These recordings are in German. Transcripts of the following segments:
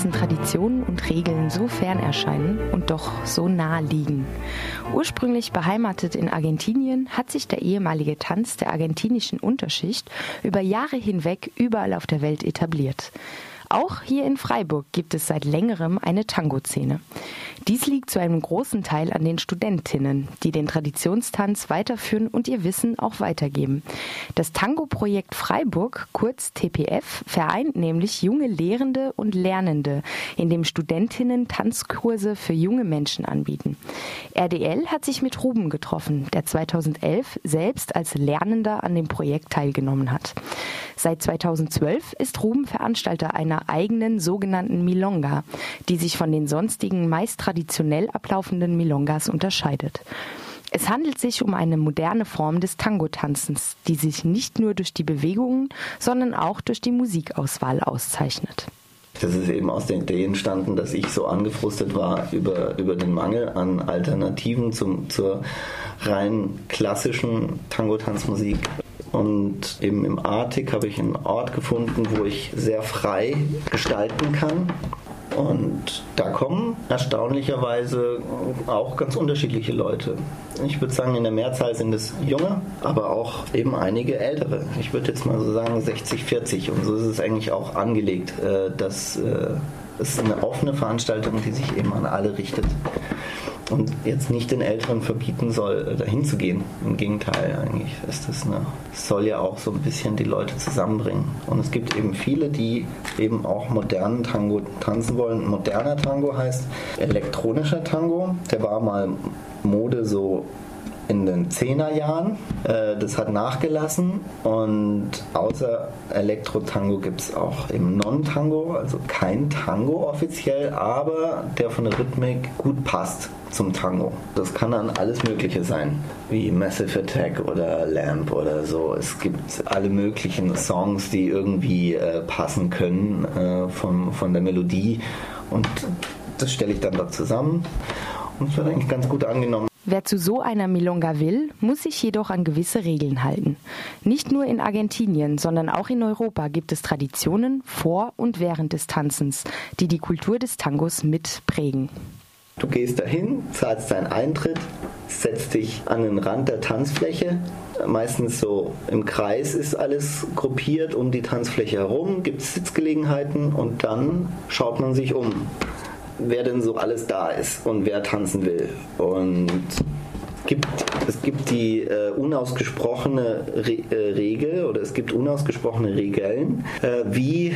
dessen Traditionen und Regeln so fern erscheinen und doch so nah liegen. Ursprünglich beheimatet in Argentinien hat sich der ehemalige Tanz der argentinischen Unterschicht über Jahre hinweg überall auf der Welt etabliert. Auch hier in Freiburg gibt es seit längerem eine Tango-Szene. Dies liegt zu einem großen Teil an den Studentinnen, die den Traditionstanz weiterführen und ihr Wissen auch weitergeben. Das Tango-Projekt Freiburg, kurz TPF, vereint nämlich junge Lehrende und Lernende, indem Studentinnen Tanzkurse für junge Menschen anbieten. RDL hat sich mit Ruben getroffen, der 2011 selbst als Lernender an dem Projekt teilgenommen hat. Seit 2012 ist Ruben Veranstalter einer eigenen sogenannten Milonga, die sich von den sonstigen meist traditionell ablaufenden Milongas unterscheidet. Es handelt sich um eine moderne Form des Tango-Tanzens, die sich nicht nur durch die Bewegungen, sondern auch durch die Musikauswahl auszeichnet. Das ist eben aus der Idee entstanden, dass ich so angefrustet war über, über den Mangel an Alternativen zum, zur rein klassischen Tango-Tanzmusik. Und eben im Artik habe ich einen Ort gefunden, wo ich sehr frei gestalten kann und da kommen erstaunlicherweise auch ganz unterschiedliche Leute. Ich würde sagen, in der Mehrzahl sind es junge, aber auch eben einige ältere. Ich würde jetzt mal so sagen 60, 40. Und so ist es eigentlich auch angelegt, äh, dass äh, es eine offene Veranstaltung, die sich eben an alle richtet und jetzt nicht den Älteren verbieten soll, äh, dahin zu gehen. Im Gegenteil, eigentlich ist das eine, soll ja auch so ein bisschen die Leute zusammenbringen. Und es gibt eben viele, die eben auch modernen Tango tanzen wollen. Moderner Tango heißt elektronischer Tango. Der war mal Mode so in den 10er Jahren. Äh, das hat nachgelassen und außer Elektro-Tango gibt es auch eben Non-Tango, also kein Tango offiziell, aber der von der Rhythmik gut passt zum Tango. Das kann dann alles Mögliche sein, wie Massive Attack oder Lamp oder so. Es gibt alle möglichen Songs, die irgendwie äh, passen können äh, von der Melodie und das stelle ich dann dort zusammen und es wird eigentlich ganz gut angenommen. Wer zu so einer Milonga will, muss sich jedoch an gewisse Regeln halten. Nicht nur in Argentinien, sondern auch in Europa gibt es Traditionen vor und während des Tanzens, die die Kultur des Tangos mitprägen. Du gehst dahin, zahlst deinen Eintritt, setzt dich an den Rand der Tanzfläche. Meistens so im Kreis ist alles gruppiert um die Tanzfläche herum, gibt es Sitzgelegenheiten und dann schaut man sich um wer denn so alles da ist und wer tanzen will. Und gibt, es gibt die äh, unausgesprochene Re äh, Regel oder es gibt unausgesprochene Regeln, äh, wie äh,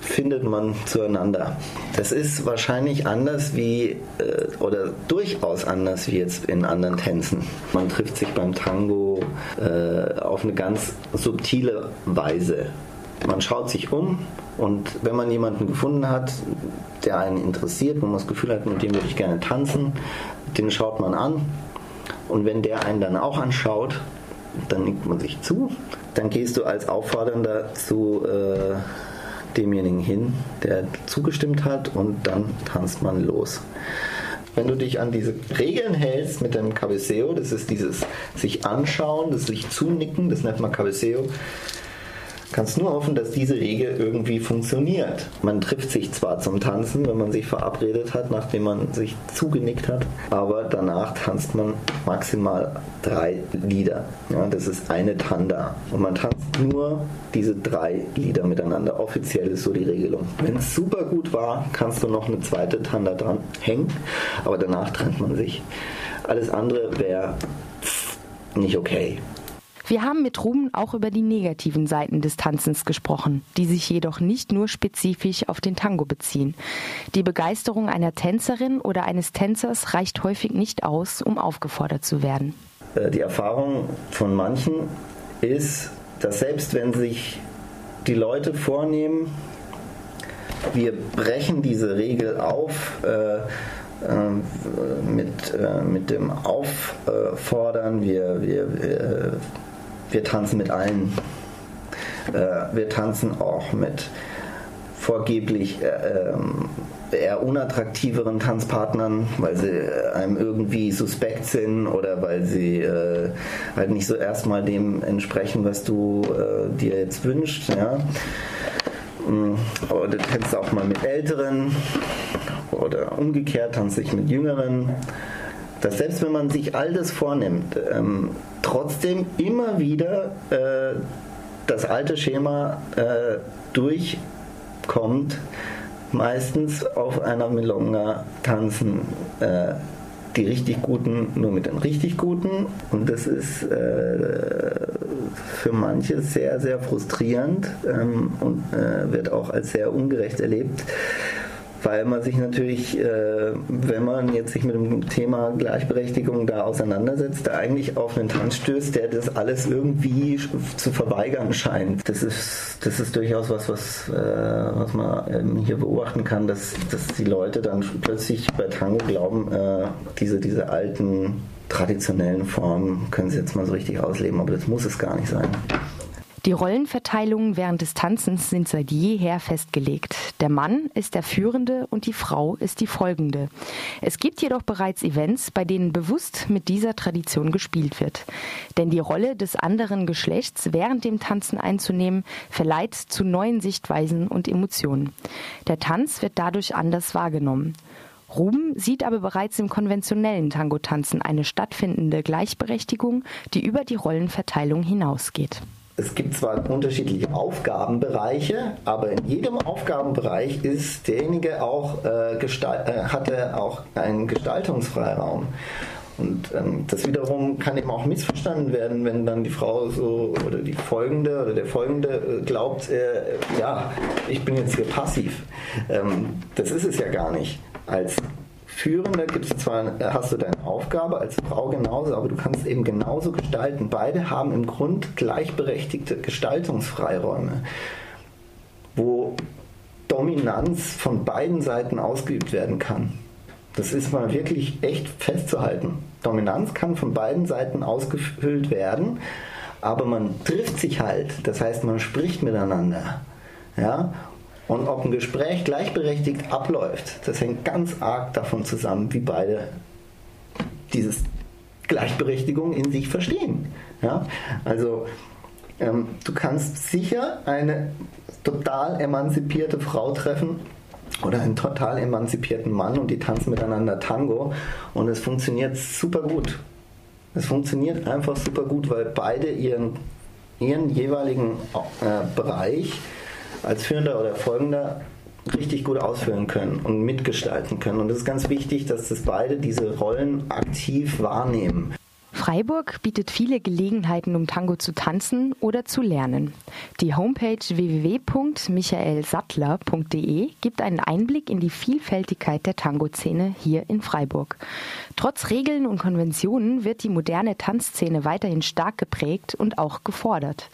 findet man zueinander. Das ist wahrscheinlich anders wie äh, oder durchaus anders wie jetzt in anderen Tänzen. Man trifft sich beim Tango äh, auf eine ganz subtile Weise. Man schaut sich um und wenn man jemanden gefunden hat, der einen interessiert, wo man das Gefühl hat, mit dem würde ich gerne tanzen, den schaut man an. Und wenn der einen dann auch anschaut, dann nickt man sich zu. Dann gehst du als Auffordernder zu äh, demjenigen hin, der zugestimmt hat und dann tanzt man los. Wenn du dich an diese Regeln hältst mit dem Cabeceo, das ist dieses sich anschauen, das sich zunicken, das nennt man Cabeceo, kannst nur hoffen, dass diese Regel irgendwie funktioniert. Man trifft sich zwar zum Tanzen, wenn man sich verabredet hat, nachdem man sich zugenickt hat, aber danach tanzt man maximal drei Lieder. Ja, das ist eine Tanda. Und man tanzt nur diese drei Lieder miteinander. Offiziell ist so die Regelung. Wenn es super gut war, kannst du noch eine zweite Tanda dran hängen, aber danach trennt man sich. Alles andere wäre nicht okay. Wir haben mit Ruben auch über die negativen Seiten des Tanzens gesprochen, die sich jedoch nicht nur spezifisch auf den Tango beziehen. Die Begeisterung einer Tänzerin oder eines Tänzers reicht häufig nicht aus, um aufgefordert zu werden. Äh, die Erfahrung von manchen ist, dass selbst wenn sich die Leute vornehmen, wir brechen diese Regel auf, äh, äh, mit, äh, mit dem Auffordern, wir, wir, wir wir tanzen mit allen. Äh, wir tanzen auch mit vorgeblich äh, ähm, eher unattraktiveren Tanzpartnern, weil sie einem irgendwie suspekt sind oder weil sie äh, halt nicht so erstmal dem entsprechen, was du äh, dir jetzt wünschst. Ja? Mm, oder tanzt auch mal mit Älteren oder umgekehrt tanzt ich mit Jüngeren. Dass selbst wenn man sich all das vornimmt, ähm, trotzdem immer wieder äh, das alte Schema äh, durchkommt, meistens auf einer Milonga tanzen äh, die richtig Guten nur mit den richtig Guten. Und das ist äh, für manche sehr, sehr frustrierend ähm, und äh, wird auch als sehr ungerecht erlebt weil man sich natürlich, äh, wenn man jetzt sich mit dem Thema Gleichberechtigung da auseinandersetzt, da eigentlich auf einen Tanz stößt, der das alles irgendwie zu verweigern scheint. Das ist, das ist durchaus was, was, äh, was man ähm, hier beobachten kann, dass, dass die Leute dann plötzlich bei Tango glauben, äh, diese, diese alten traditionellen Formen können sie jetzt mal so richtig ausleben, aber das muss es gar nicht sein. Die Rollenverteilungen während des Tanzens sind seit jeher festgelegt. Der Mann ist der Führende und die Frau ist die Folgende. Es gibt jedoch bereits Events, bei denen bewusst mit dieser Tradition gespielt wird. Denn die Rolle des anderen Geschlechts während dem Tanzen einzunehmen, verleiht zu neuen Sichtweisen und Emotionen. Der Tanz wird dadurch anders wahrgenommen. Ruben sieht aber bereits im konventionellen Tango-Tanzen eine stattfindende Gleichberechtigung, die über die Rollenverteilung hinausgeht es gibt zwar unterschiedliche Aufgabenbereiche, aber in jedem Aufgabenbereich ist derjenige auch, äh, äh, hatte auch einen Gestaltungsfreiraum. Und ähm, das wiederum kann eben auch missverstanden werden, wenn dann die Frau so oder die folgende oder der folgende äh, glaubt, äh, ja, ich bin jetzt hier passiv. Ähm, das ist es ja gar nicht. Als Führender gibt es zwar, hast du deine Aufgabe als Frau genauso, aber du kannst eben genauso gestalten. Beide haben im Grund gleichberechtigte Gestaltungsfreiräume, wo Dominanz von beiden Seiten ausgeübt werden kann. Das ist mal wirklich echt festzuhalten. Dominanz kann von beiden Seiten ausgefüllt werden, aber man trifft sich halt. Das heißt, man spricht miteinander. Ja? Und ob ein Gespräch gleichberechtigt abläuft, das hängt ganz arg davon zusammen, wie beide dieses Gleichberechtigung in sich verstehen. Ja? Also ähm, du kannst sicher eine total emanzipierte Frau treffen oder einen total emanzipierten Mann und die tanzen miteinander Tango und es funktioniert super gut. Es funktioniert einfach super gut, weil beide ihren, ihren jeweiligen äh, Bereich als Führender oder Folgender richtig gut ausführen können und mitgestalten können. Und es ist ganz wichtig, dass das beide diese Rollen aktiv wahrnehmen. Freiburg bietet viele Gelegenheiten, um Tango zu tanzen oder zu lernen. Die Homepage www.michaelsattler.de gibt einen Einblick in die Vielfältigkeit der Tango-Szene hier in Freiburg. Trotz Regeln und Konventionen wird die moderne Tanzszene weiterhin stark geprägt und auch gefordert.